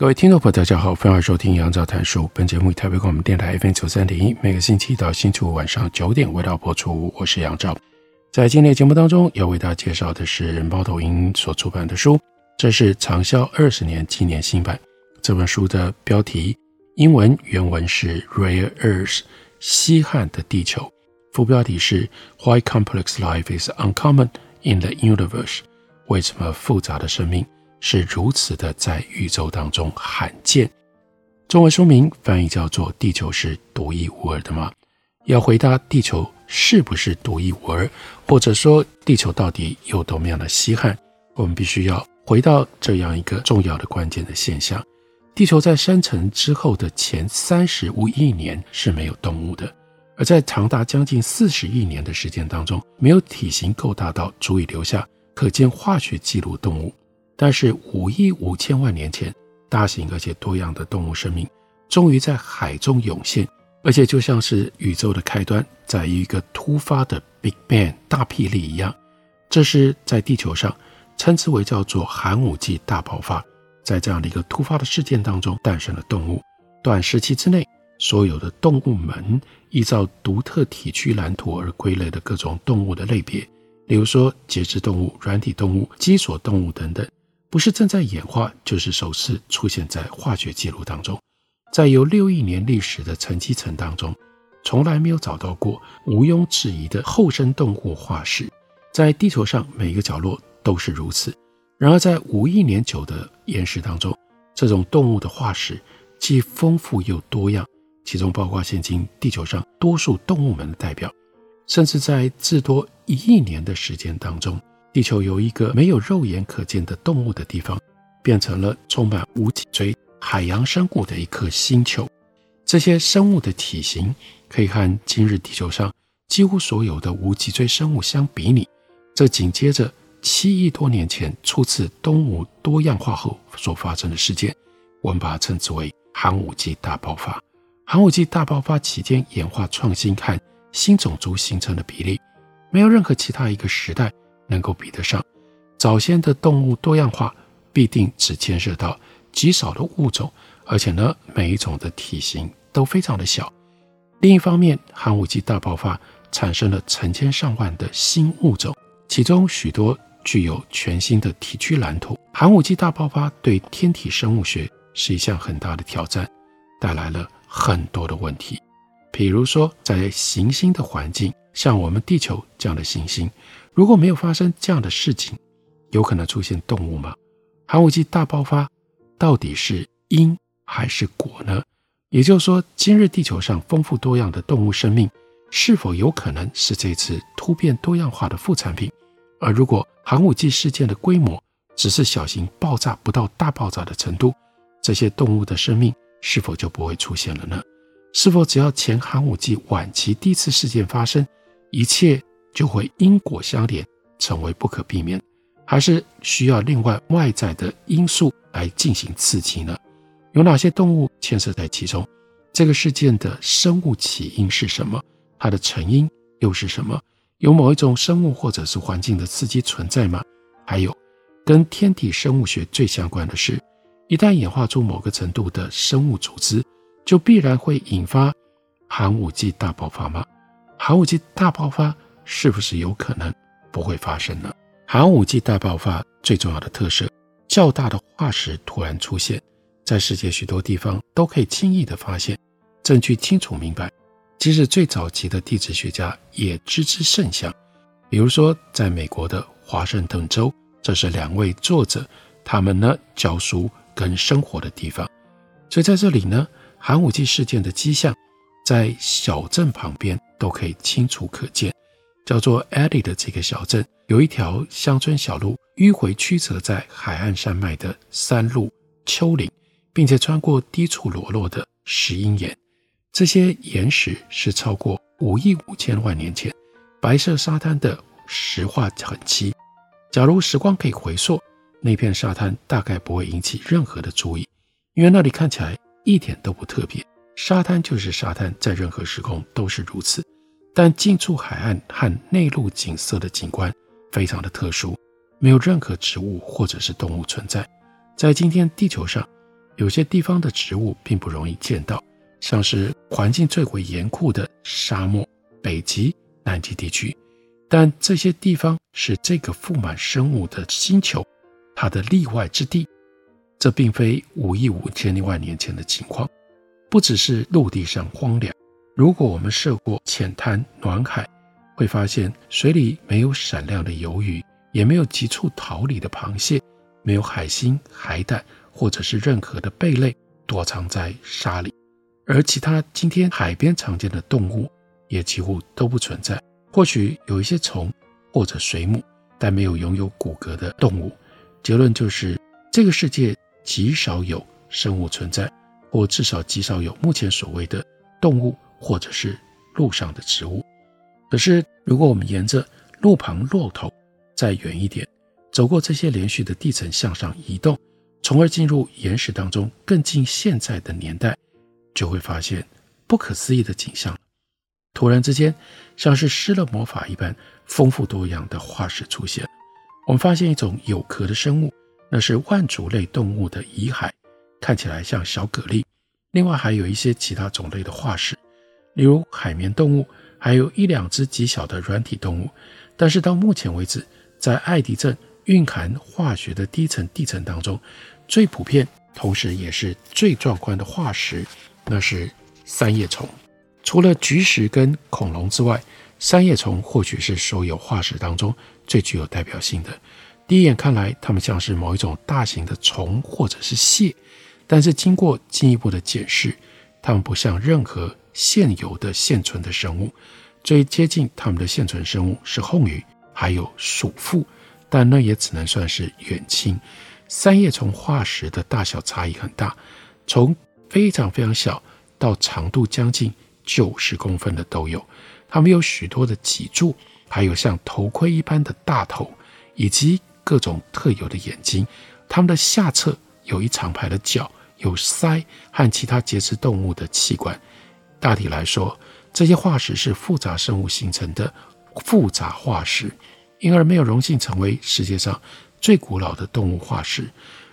各位听众朋友，大家好，欢迎收听杨照谈书。本节目以台北广播电台 FM 九三点一，每个星期一到星期五晚上九点为大家播出。我是杨照，在今天的节目当中要为大家介绍的是猫头鹰所出版的书，这是畅销二十年纪念新版。这本书的标题英文原文是 Rare Earth，稀罕的地球，副标题是 Why Complex Life is Uncommon in the Universe，为什么复杂的生命是如此的在宇宙当中罕见。中文书名翻译叫做《地球是独一无二的吗？》要回答地球是不是独一无二，或者说地球到底有多么样的稀罕，我们必须要回到这样一个重要的关键的现象：地球在生成之后的前三十五亿年是没有动物的，而在长达将近四十亿年的时间当中，没有体型够大到足以留下可见化学记录动物。但是五亿五千万年前，大型而且多样的动物生命终于在海中涌现，而且就像是宇宙的开端，在一个突发的 Big Bang 大霹雳一样，这是在地球上称之为叫做寒武纪大爆发。在这样的一个突发的事件当中诞生了动物。短时期之内，所有的动物们依照独特体区蓝图而归类的各种动物的类别，比如说节肢动物、软体动物、脊索动物等等。不是正在演化，就是首次出现在化学记录当中。在有六亿年历史的沉积层当中，从来没有找到过毋庸置疑的后生动物化石。在地球上每一个角落都是如此。然而，在五亿年久的岩石当中，这种动物的化石既丰富又多样，其中包括现今地球上多数动物们的代表，甚至在至多一亿年的时间当中。地球由一个没有肉眼可见的动物的地方，变成了充满无脊椎海洋生物的一颗星球。这些生物的体型可以和今日地球上几乎所有的无脊椎生物相比拟。这紧接着七亿多年前初次动物多样化后所发生的事件，我们把它称之为寒武纪大爆发。寒武纪大爆发期间演化创新和新种族形成的比例，没有任何其他一个时代。能够比得上早先的动物多样化，必定只牵涉到极少的物种，而且呢，每一种的体型都非常的小。另一方面，寒武纪大爆发产生了成千上万的新物种，其中许多具有全新的体区蓝图。寒武纪大爆发对天体生物学是一项很大的挑战，带来了很多的问题。比如说，在行星的环境，像我们地球这样的行星。如果没有发生这样的事情，有可能出现动物吗？寒武纪大爆发到底是因还是果呢？也就是说，今日地球上丰富多样的动物生命，是否有可能是这次突变多样化的副产品？而如果寒武纪事件的规模只是小型爆炸不到大爆炸的程度，这些动物的生命是否就不会出现了呢？是否只要前寒武纪晚期第一次事件发生，一切？就会因果相连，成为不可避免，还是需要另外外在的因素来进行刺激呢？有哪些动物牵涉在其中？这个事件的生物起因是什么？它的成因又是什么？有某一种生物或者是环境的刺激存在吗？还有，跟天体生物学最相关的是，一旦演化出某个程度的生物组织，就必然会引发寒武纪大爆发吗？寒武纪大爆发。是不是有可能不会发生呢？寒武纪大爆发最重要的特色，较大的化石突然出现，在世界许多地方都可以轻易地发现，证据清楚明白。即使最早期的地质学家也知之甚详。比如说，在美国的华盛顿州，这是两位作者他们呢教书跟生活的地方。所以在这里呢，寒武纪事件的迹象，在小镇旁边都可以清楚可见。叫做 Eddie 的这个小镇，有一条乡村小路迂回曲折在海岸山脉的山路、丘陵，并且穿过低处裸露的石英岩。这些岩石是超过五亿五千万年前白色沙滩的石化痕迹。假如时光可以回溯，那片沙滩大概不会引起任何的注意，因为那里看起来一点都不特别。沙滩就是沙滩，在任何时空都是如此。但近处海岸和内陆景色的景观非常的特殊。没有任何植物或者是动物存在。在今天地球上，有些地方的植物并不容易见到，像是环境最为严酷的沙漠、北极、南极地区。但这些地方是这个富满生物的星球，它的例外之地。这并非五亿五千万年前的情况，不只是陆地上荒凉。如果我们涉过浅滩暖海，会发现水里没有闪亮的鱿鱼。也没有急处逃离的螃蟹，没有海星、海胆，或者是任何的贝类躲藏在沙里，而其他今天海边常见的动物也几乎都不存在。或许有一些虫或者水母，但没有拥有骨骼的动物。结论就是，这个世界极少有生物存在，或至少极少有目前所谓的动物，或者是陆上的植物。可是，如果我们沿着路旁落头，再远一点，走过这些连续的地层向上移动，从而进入岩石当中更近现在的年代，就会发现不可思议的景象。突然之间，像是施了魔法一般，丰富多样的化石出现。我们发现一种有壳的生物，那是腕足类动物的遗骸，看起来像小蛤蜊。另外还有一些其他种类的化石，例如海绵动物，还有一两只极小的软体动物。但是到目前为止，在爱迪镇蕴含化学的低层地层当中，最普遍，同时也是最壮观的化石，那是三叶虫。除了菊石跟恐龙之外，三叶虫或许是所有化石当中最具有代表性的。第一眼看来，它们像是某一种大型的虫或者是蟹，但是经过进一步的检视，它们不像任何现有的现存的生物。最接近它们的现存生物是红鱼。还有鼠妇，但那也只能算是远亲。三叶虫化石的大小差异很大，从非常非常小到长度将近九十公分的都有。它们有许多的脊柱，还有像头盔一般的大头，以及各种特有的眼睛。它们的下侧有一长排的角，有鳃和其他节肢动物的器官。大体来说，这些化石是复杂生物形成的。复杂化石，因而没有荣幸成为世界上最古老的动物化石。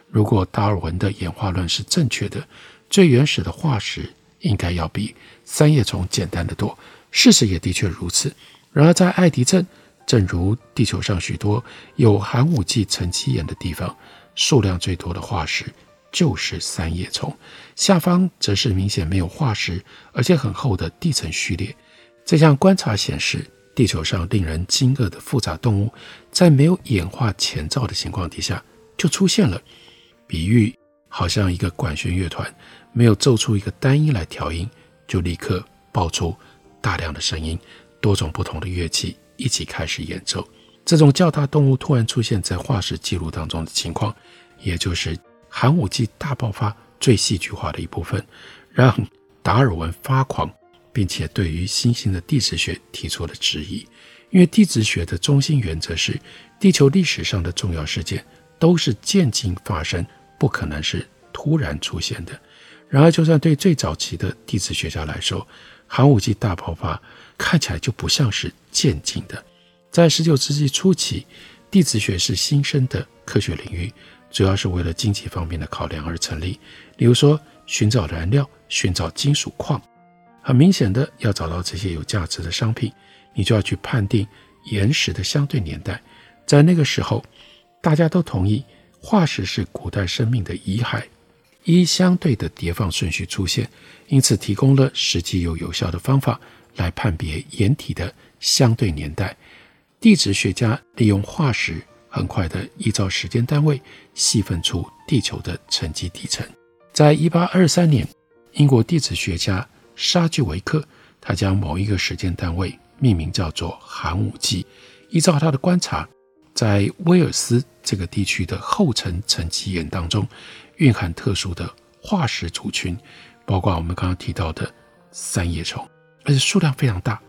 如果达尔文的演化论是正确的，最原始的化石应该要比三叶虫简单得多。事实也的确如此。然而，在爱迪镇，正如地球上许多有寒武纪沉积岩的地方，数量最多的化石就是三叶虫。下方则是明显没有化石，而且很厚的地层序列。这项观察显示，地球上令人惊愕的复杂动物，在没有演化前兆的情况底下就出现了。比喻好像一个管弦乐团没有奏出一个单音来调音，就立刻爆出大量的声音，多种不同的乐器一起开始演奏。这种较大动物突然出现在化石记录当中的情况，也就是寒武纪大爆发最戏剧化的一部分，让达尔文发狂。并且对于新兴的地质学提出了质疑，因为地质学的中心原则是，地球历史上的重要事件都是渐进发生，不可能是突然出现的。然而，就算对最早期的地质学家来说，寒武纪大爆发看起来就不像是渐进的。在十九世纪初期，地质学是新生的科学领域，主要是为了经济方面的考量而成立，例如说寻找燃料、寻找金属矿。很明显的，要找到这些有价值的商品，你就要去判定岩石的相对年代。在那个时候，大家都同意化石是古代生命的遗骸，依相对的叠放顺序出现，因此提供了实际又有效的方法来判别岩体的相对年代。地质学家利用化石，很快的依照时间单位细分出地球的沉积地层。在一八二三年，英国地质学家。沙巨维克，他将某一个时间单位命名叫做寒武纪。依照他的观察，在威尔斯这个地区的厚层沉积岩当中，蕴含特殊的化石族群，包括我们刚刚提到的三叶虫，而且数量非常大。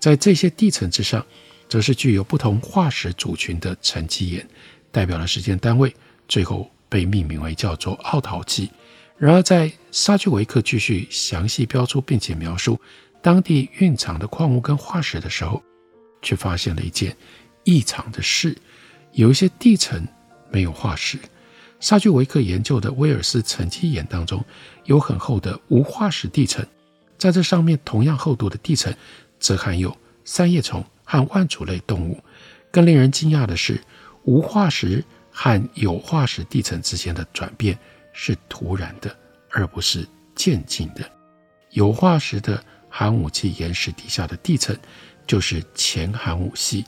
在这些地层之上，则是具有不同化石族群的沉积岩，代表了时间单位，最后被命名为叫做奥陶纪。然而，在沙居维克继续详细标出并且描述当地蕴藏的矿物跟化石的时候，却发现了一件异常的事：有一些地层没有化石。沙居维克研究的威尔斯沉积岩当中，有很厚的无化石地层，在这上面同样厚度的地层，则含有三叶虫和腕足类动物。更令人惊讶的是，无化石和有化石地层之间的转变是突然的，而不是渐进的。有化石的寒武纪岩石底下的地层，就是前寒武纪。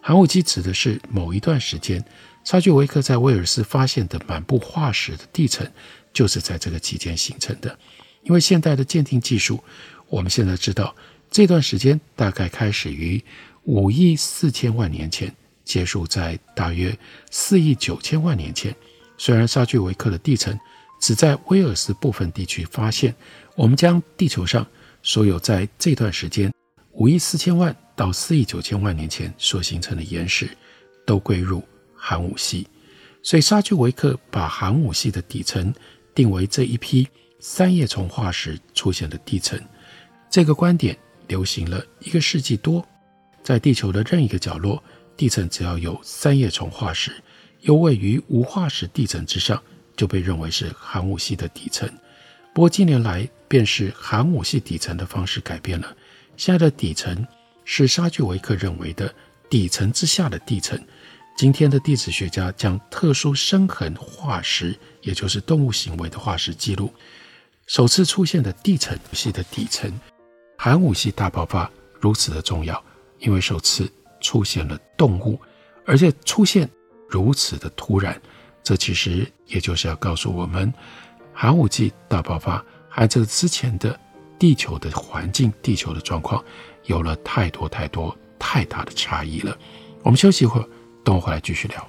寒武纪指的是某一段时间，沙居维克在威尔斯发现的满布化石的地层，就是在这个期间形成的。因为现代的鉴定技术，我们现在知道。这段时间大概开始于五亿四千万年前，结束在大约四亿九千万年前。虽然沙居维克的地层只在威尔斯部分地区发现，我们将地球上所有在这段时间五亿四千万到四亿九千万年前所形成的岩石都归入寒武纪，所以沙居维克把寒武纪的底层定为这一批三叶虫化石出现的地层。这个观点。流行了一个世纪多，在地球的任意一个角落，地层只要有三叶虫化石，又位于无化石地层之上，就被认为是寒武纪的底层。不过近年来，便是寒武纪底层的方式改变了，现在的底层是沙居维克认为的底层之下的地层。今天的地质学家将特殊深痕化石，也就是动物行为的化石记录，首次出现的地层系的底层。寒武纪大爆发如此的重要，因为首次出现了动物，而且出现如此的突然。这其实也就是要告诉我们，寒武纪大爆发和这之前的地球的环境、地球的状况有了太多太多太大的差异了。我们休息一会儿，等我回来继续聊。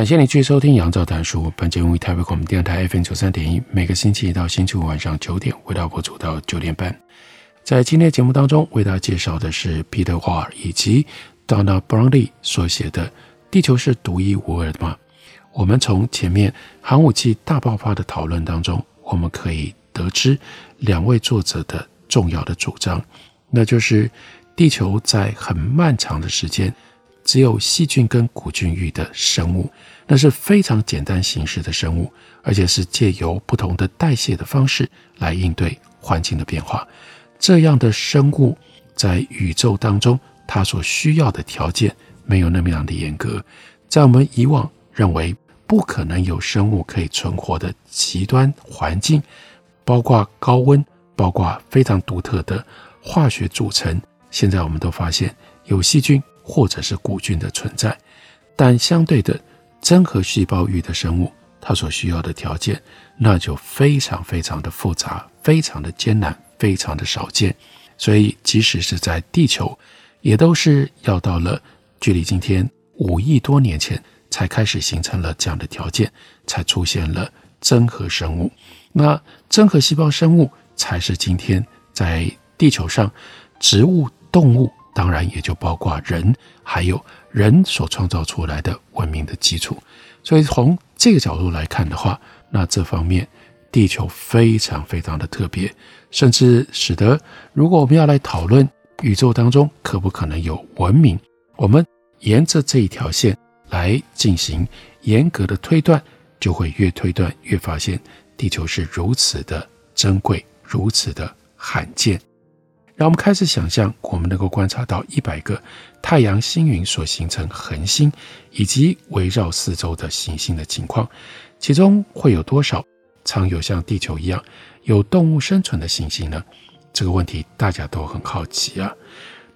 感谢你继续收听《杨照谈书》。本节目为台北广播电台 FM 九三点一，每个星期一到星期五晚上九点，为大家播出到九点半。在今天节目当中，为大家介绍的是 Peter Hall 以及 Donna Brownlee 所写的《地球是独一无二的吗》。我们从前面寒武纪大爆发的讨论当中，我们可以得知两位作者的重要的主张，那就是地球在很漫长的时间。只有细菌跟古菌域的生物，那是非常简单形式的生物，而且是借由不同的代谢的方式来应对环境的变化。这样的生物在宇宙当中，它所需要的条件没有那么样的严格。在我们以往认为不可能有生物可以存活的极端环境，包括高温，包括非常独特的化学组成，现在我们都发现有细菌或者是古菌的存在。但相对的，真核细胞域的生物，它所需要的条件，那就非常非常的复杂，非常的艰难，非常的少见。所以，即使是在地球，也都是要到了距离今天五亿多年前，才开始形成了这样的条件，才出现了真核生物。那真核细胞生物，才是今天在地球上，植物、动物，当然也就包括人，还有。人所创造出来的文明的基础，所以从这个角度来看的话，那这方面地球非常非常的特别，甚至使得如果我们要来讨论宇宙当中可不可能有文明，我们沿着这一条线来进行严格的推断，就会越推断越发现地球是如此的珍贵，如此的罕见。让我们开始想象，我们能够观察到一百个太阳星云所形成恒星，以及围绕四周的行星的情况，其中会有多少藏有像地球一样有动物生存的行星呢？这个问题大家都很好奇啊。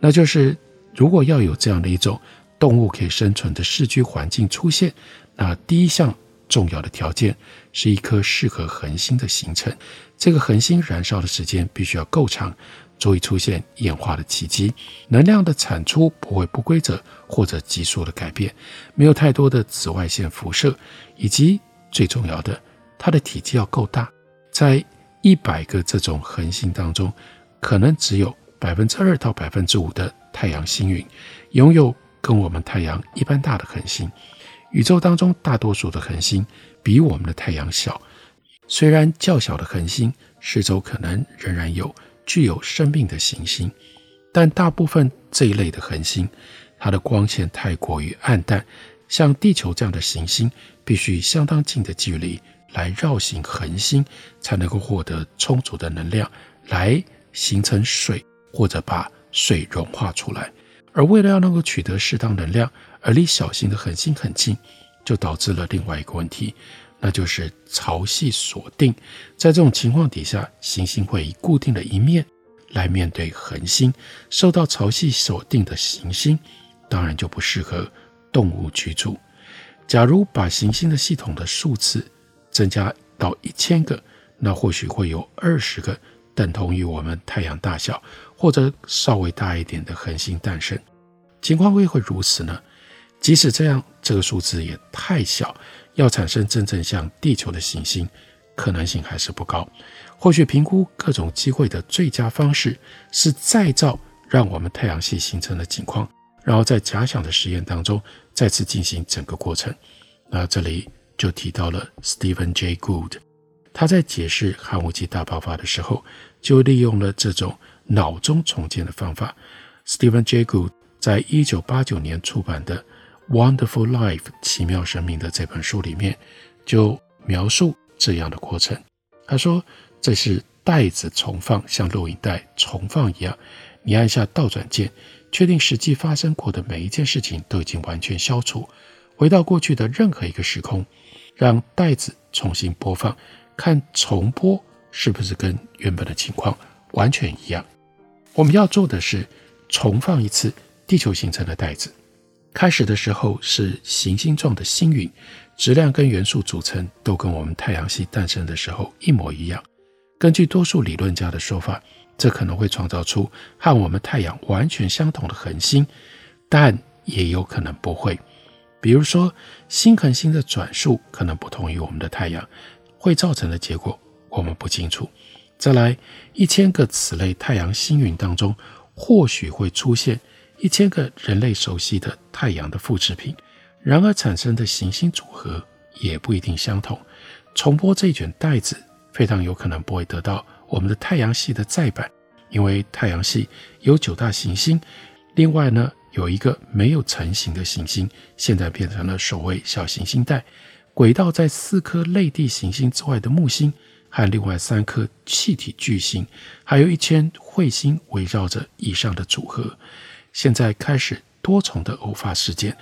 那就是如果要有这样的一种动物可以生存的适居环境出现，那第一项重要的条件是一颗适合恒星的形成。这个恒星燃烧的时间必须要够长。足以出现演化的奇迹，能量的产出不会不规则或者急速的改变，没有太多的紫外线辐射，以及最重要的，它的体积要够大。在一百个这种恒星当中，可能只有百分之二到百分之五的太阳星云拥有跟我们太阳一般大的恒星。宇宙当中大多数的恒星比我们的太阳小，虽然较小的恒星四周可能仍然有。具有生命的行星，但大部分这一类的恒星，它的光线太过于暗淡，像地球这样的行星，必须相当近的距离来绕行恒星，才能够获得充足的能量来形成水，或者把水融化出来。而为了要能够取得适当能量，而离小型的恒星很近，就导致了另外一个问题。那就是潮汐锁定，在这种情况底下，行星会以固定的一面来面对恒星。受到潮汐锁定的行星，当然就不适合动物居住。假如把行星的系统的数字增加到一千个，那或许会有二十个等同于我们太阳大小或者稍微大一点的恒星诞生。情况为何如此呢？即使这样，这个数字也太小。要产生真正像地球的行星，可能性还是不高。或许评估各种机会的最佳方式是再造让我们太阳系形成的景况，然后在假想的实验当中再次进行整个过程。那这里就提到了 Stephen J. Gould，他在解释寒武纪大爆发的时候，就利用了这种脑中重建的方法。Stephen J. Gould 在一九八九年出版的。Wonderful Life，奇妙生命的这本书里面就描述这样的过程。他说：“这是带子重放，像录影带重放一样。你按下倒转键，确定实际发生过的每一件事情都已经完全消除，回到过去的任何一个时空，让带子重新播放，看重播是不是跟原本的情况完全一样。我们要做的是重放一次地球形成的带子。”开始的时候是行星状的星云，质量跟元素组成都跟我们太阳系诞生的时候一模一样。根据多数理论家的说法，这可能会创造出和我们太阳完全相同的恒星，但也有可能不会。比如说，新恒星的转速可能不同于我们的太阳，会造成的结果我们不清楚。再来，一千个此类太阳星云当中，或许会出现。一千个人类熟悉的太阳的复制品，然而产生的行星组合也不一定相同。重播这一卷带子，非常有可能不会得到我们的太阳系的再版，因为太阳系有九大行星，另外呢有一个没有成型的行星，现在变成了所谓小行星带。轨道在四颗类地行星之外的木星，和另外三颗气体巨星，还有一千彗星围绕着以上的组合。现在开始多重的偶发事件，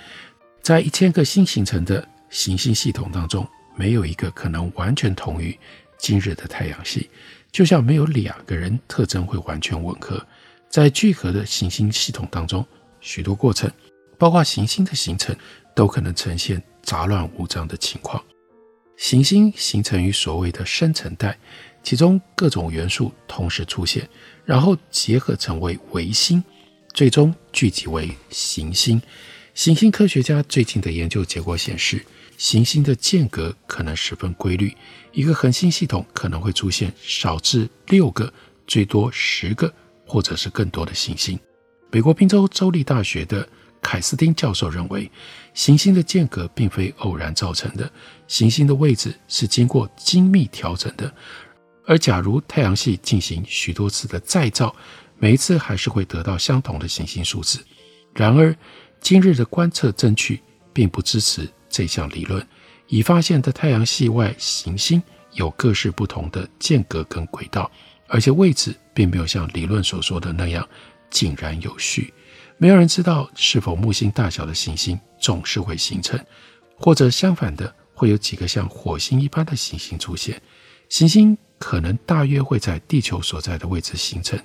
在一千个新形成的行星系统当中，没有一个可能完全同于今日的太阳系，就像没有两个人特征会完全吻合。在聚合的行星系统当中，许多过程，包括行星的形成，都可能呈现杂乱无章的情况。行星形成于所谓的生成带，其中各种元素同时出现，然后结合成为卫星，最终聚集为行星。行星科学家最近的研究结果显示，行星的间隔可能十分规律，一个恒星系统可能会出现少至六个，最多十个，或者是更多的行星。美国宾州州立大学的凯斯汀教授认为，行星的间隔并非偶然造成的，行星的位置是经过精密调整的。而假如太阳系进行许多次的再造，每一次还是会得到相同的行星数字。然而，今日的观测证据并不支持这项理论。已发现的太阳系外行星有各式不同的间隔跟轨道，而且位置并没有像理论所说的那样井然有序。没有人知道是否木星大小的行星总是会形成，或者相反的，会有几个像火星一般的行星出现。行星可能大约会在地球所在的位置形成，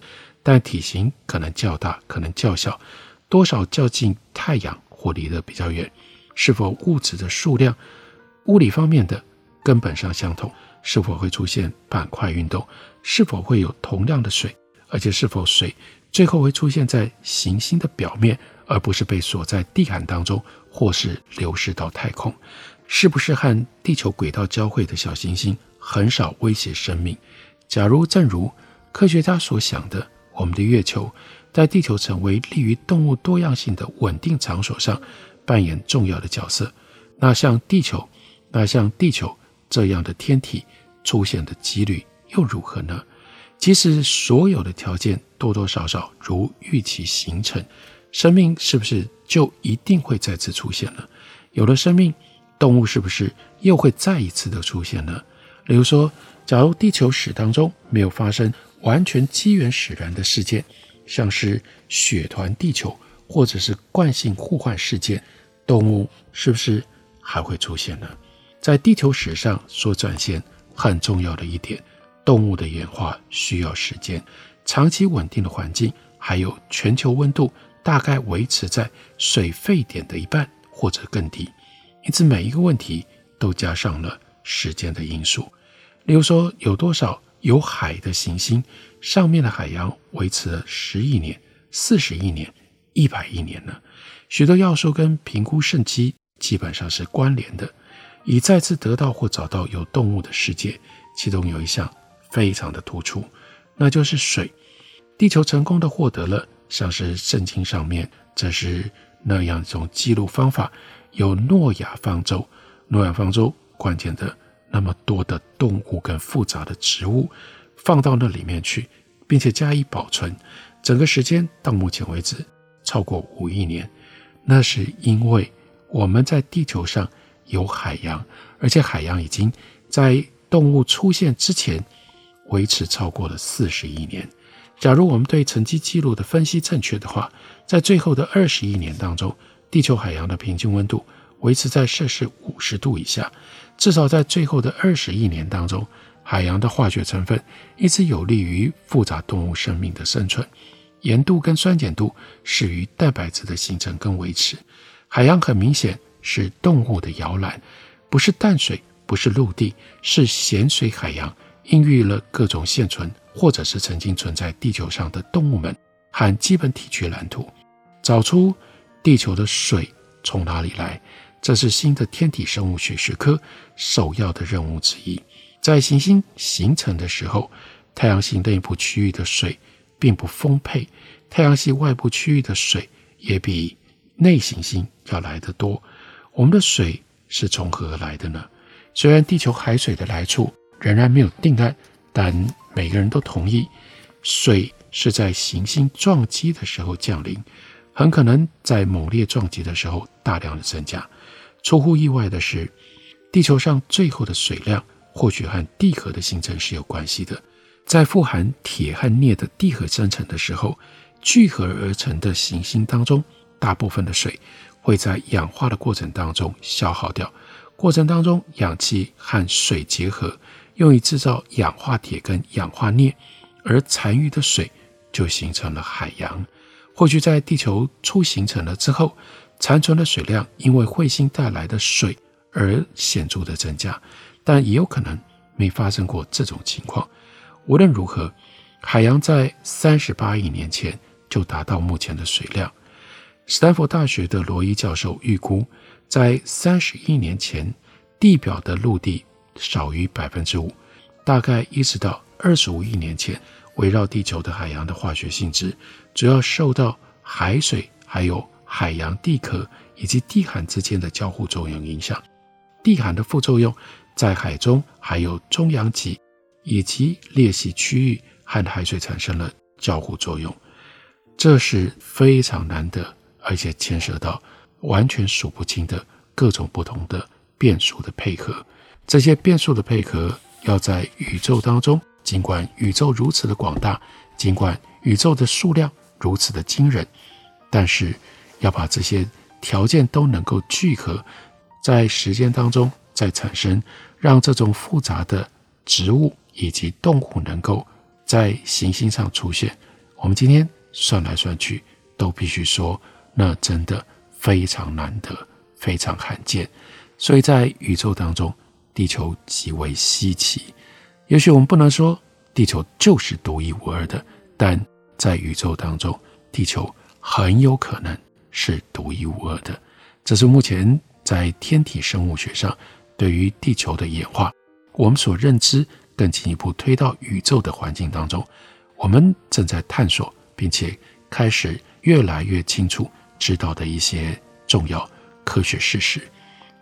但体型可能较大，可能较小，多少较近太阳或离得比较远。是否物质的数量、物理方面的根本上相同？是否会出现板块运动？是否会有同样的水？而且是否水？最后会出现在行星的表面，而不是被锁在地毯当中，或是流失到太空。是不是和地球轨道交汇的小行星很少威胁生命？假如正如科学家所想的，我们的月球在地球成为利于动物多样性的稳定场所上扮演重要的角色，那像地球，那像地球这样的天体出现的几率又如何呢？即使所有的条件多多少少如预期形成，生命是不是就一定会再次出现了？有了生命，动物是不是又会再一次的出现呢？例如说，假如地球史当中没有发生完全机缘使然的事件，像是雪团地球或者是惯性互换事件，动物是不是还会出现呢？在地球史上所展现很重要的一点。动物的演化需要时间，长期稳定的环境，还有全球温度大概维持在水沸点的一半或者更低，因此每一个问题都加上了时间的因素。例如说，有多少有海的行星上面的海洋维持了十亿年、四十亿年、一百亿年呢？许多要素跟评估胜机基本上是关联的。以再次得到或找到有动物的世界，其中有一项。非常的突出，那就是水。地球成功的获得了像是圣经上面这是那样一种记录方法，有诺亚方舟，诺亚方舟关键的那么多的动物跟复杂的植物放到那里面去，并且加以保存，整个时间到目前为止超过五亿年。那是因为我们在地球上有海洋，而且海洋已经在动物出现之前。维持超过了四十亿年。假如我们对沉积记录的分析正确的话，在最后的二十亿年当中，地球海洋的平均温度维持在摄氏五十度以下。至少在最后的二十亿年当中，海洋的化学成分一直有利于复杂动物生命的生存。盐度跟酸碱度适于蛋白质的形成跟维持。海洋很明显是动物的摇篮，不是淡水，不是陆地，是咸水海洋。孕育了各种现存或者是曾经存在地球上的动物们和基本体区蓝图，找出地球的水从哪里来，这是新的天体生物学学科首要的任务之一。在行星形成的时候，太阳系内部区域的水并不丰沛，太阳系外部区域的水也比内行星要来得多。我们的水是从何而来的呢？虽然地球海水的来处，仍然没有定案，但每个人都同意，水是在行星撞击的时候降临，很可能在猛烈撞击的时候大量的增加。出乎意外的是，地球上最后的水量或许和地核的形成是有关系的。在富含铁和镍的地核生成的时候，聚合而成的行星当中，大部分的水会在氧化的过程当中消耗掉。过程当中，氧气和水结合，用以制造氧化铁跟氧化镍，而残余的水就形成了海洋。或许在地球初形成了之后，残存的水量因为彗星带来的水而显著的增加，但也有可能没发生过这种情况。无论如何，海洋在三十八亿年前就达到目前的水量。斯坦福大学的罗伊教授预估，在三十亿年前，地表的陆地少于百分之五，大概一直到二十五亿年前，围绕地球的海洋的化学性质主要受到海水还有。海洋地壳以及地函之间的交互作用影响，地函的副作用在海中还有中洋脊以及裂隙区域和海水产生了交互作用，这是非常难得，而且牵涉到完全数不清的各种不同的变数的配合。这些变数的配合要在宇宙当中，尽管宇宙如此的广大，尽管宇宙的数量如此的惊人，但是。要把这些条件都能够聚合，在时间当中再产生，让这种复杂的植物以及动物能够在行星上出现。我们今天算来算去，都必须说，那真的非常难得，非常罕见。所以在宇宙当中，地球极为稀奇。也许我们不能说地球就是独一无二的，但在宇宙当中，地球很有可能。是独一无二的，这是目前在天体生物学上对于地球的演化，我们所认知更进一步推到宇宙的环境当中，我们正在探索，并且开始越来越清楚知道的一些重要科学事实。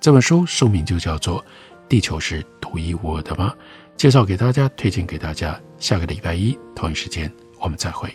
这本书书名就叫做《地球是独一无二的吗》，介绍给大家，推荐给大家。下个礼拜一同一时间，我们再会。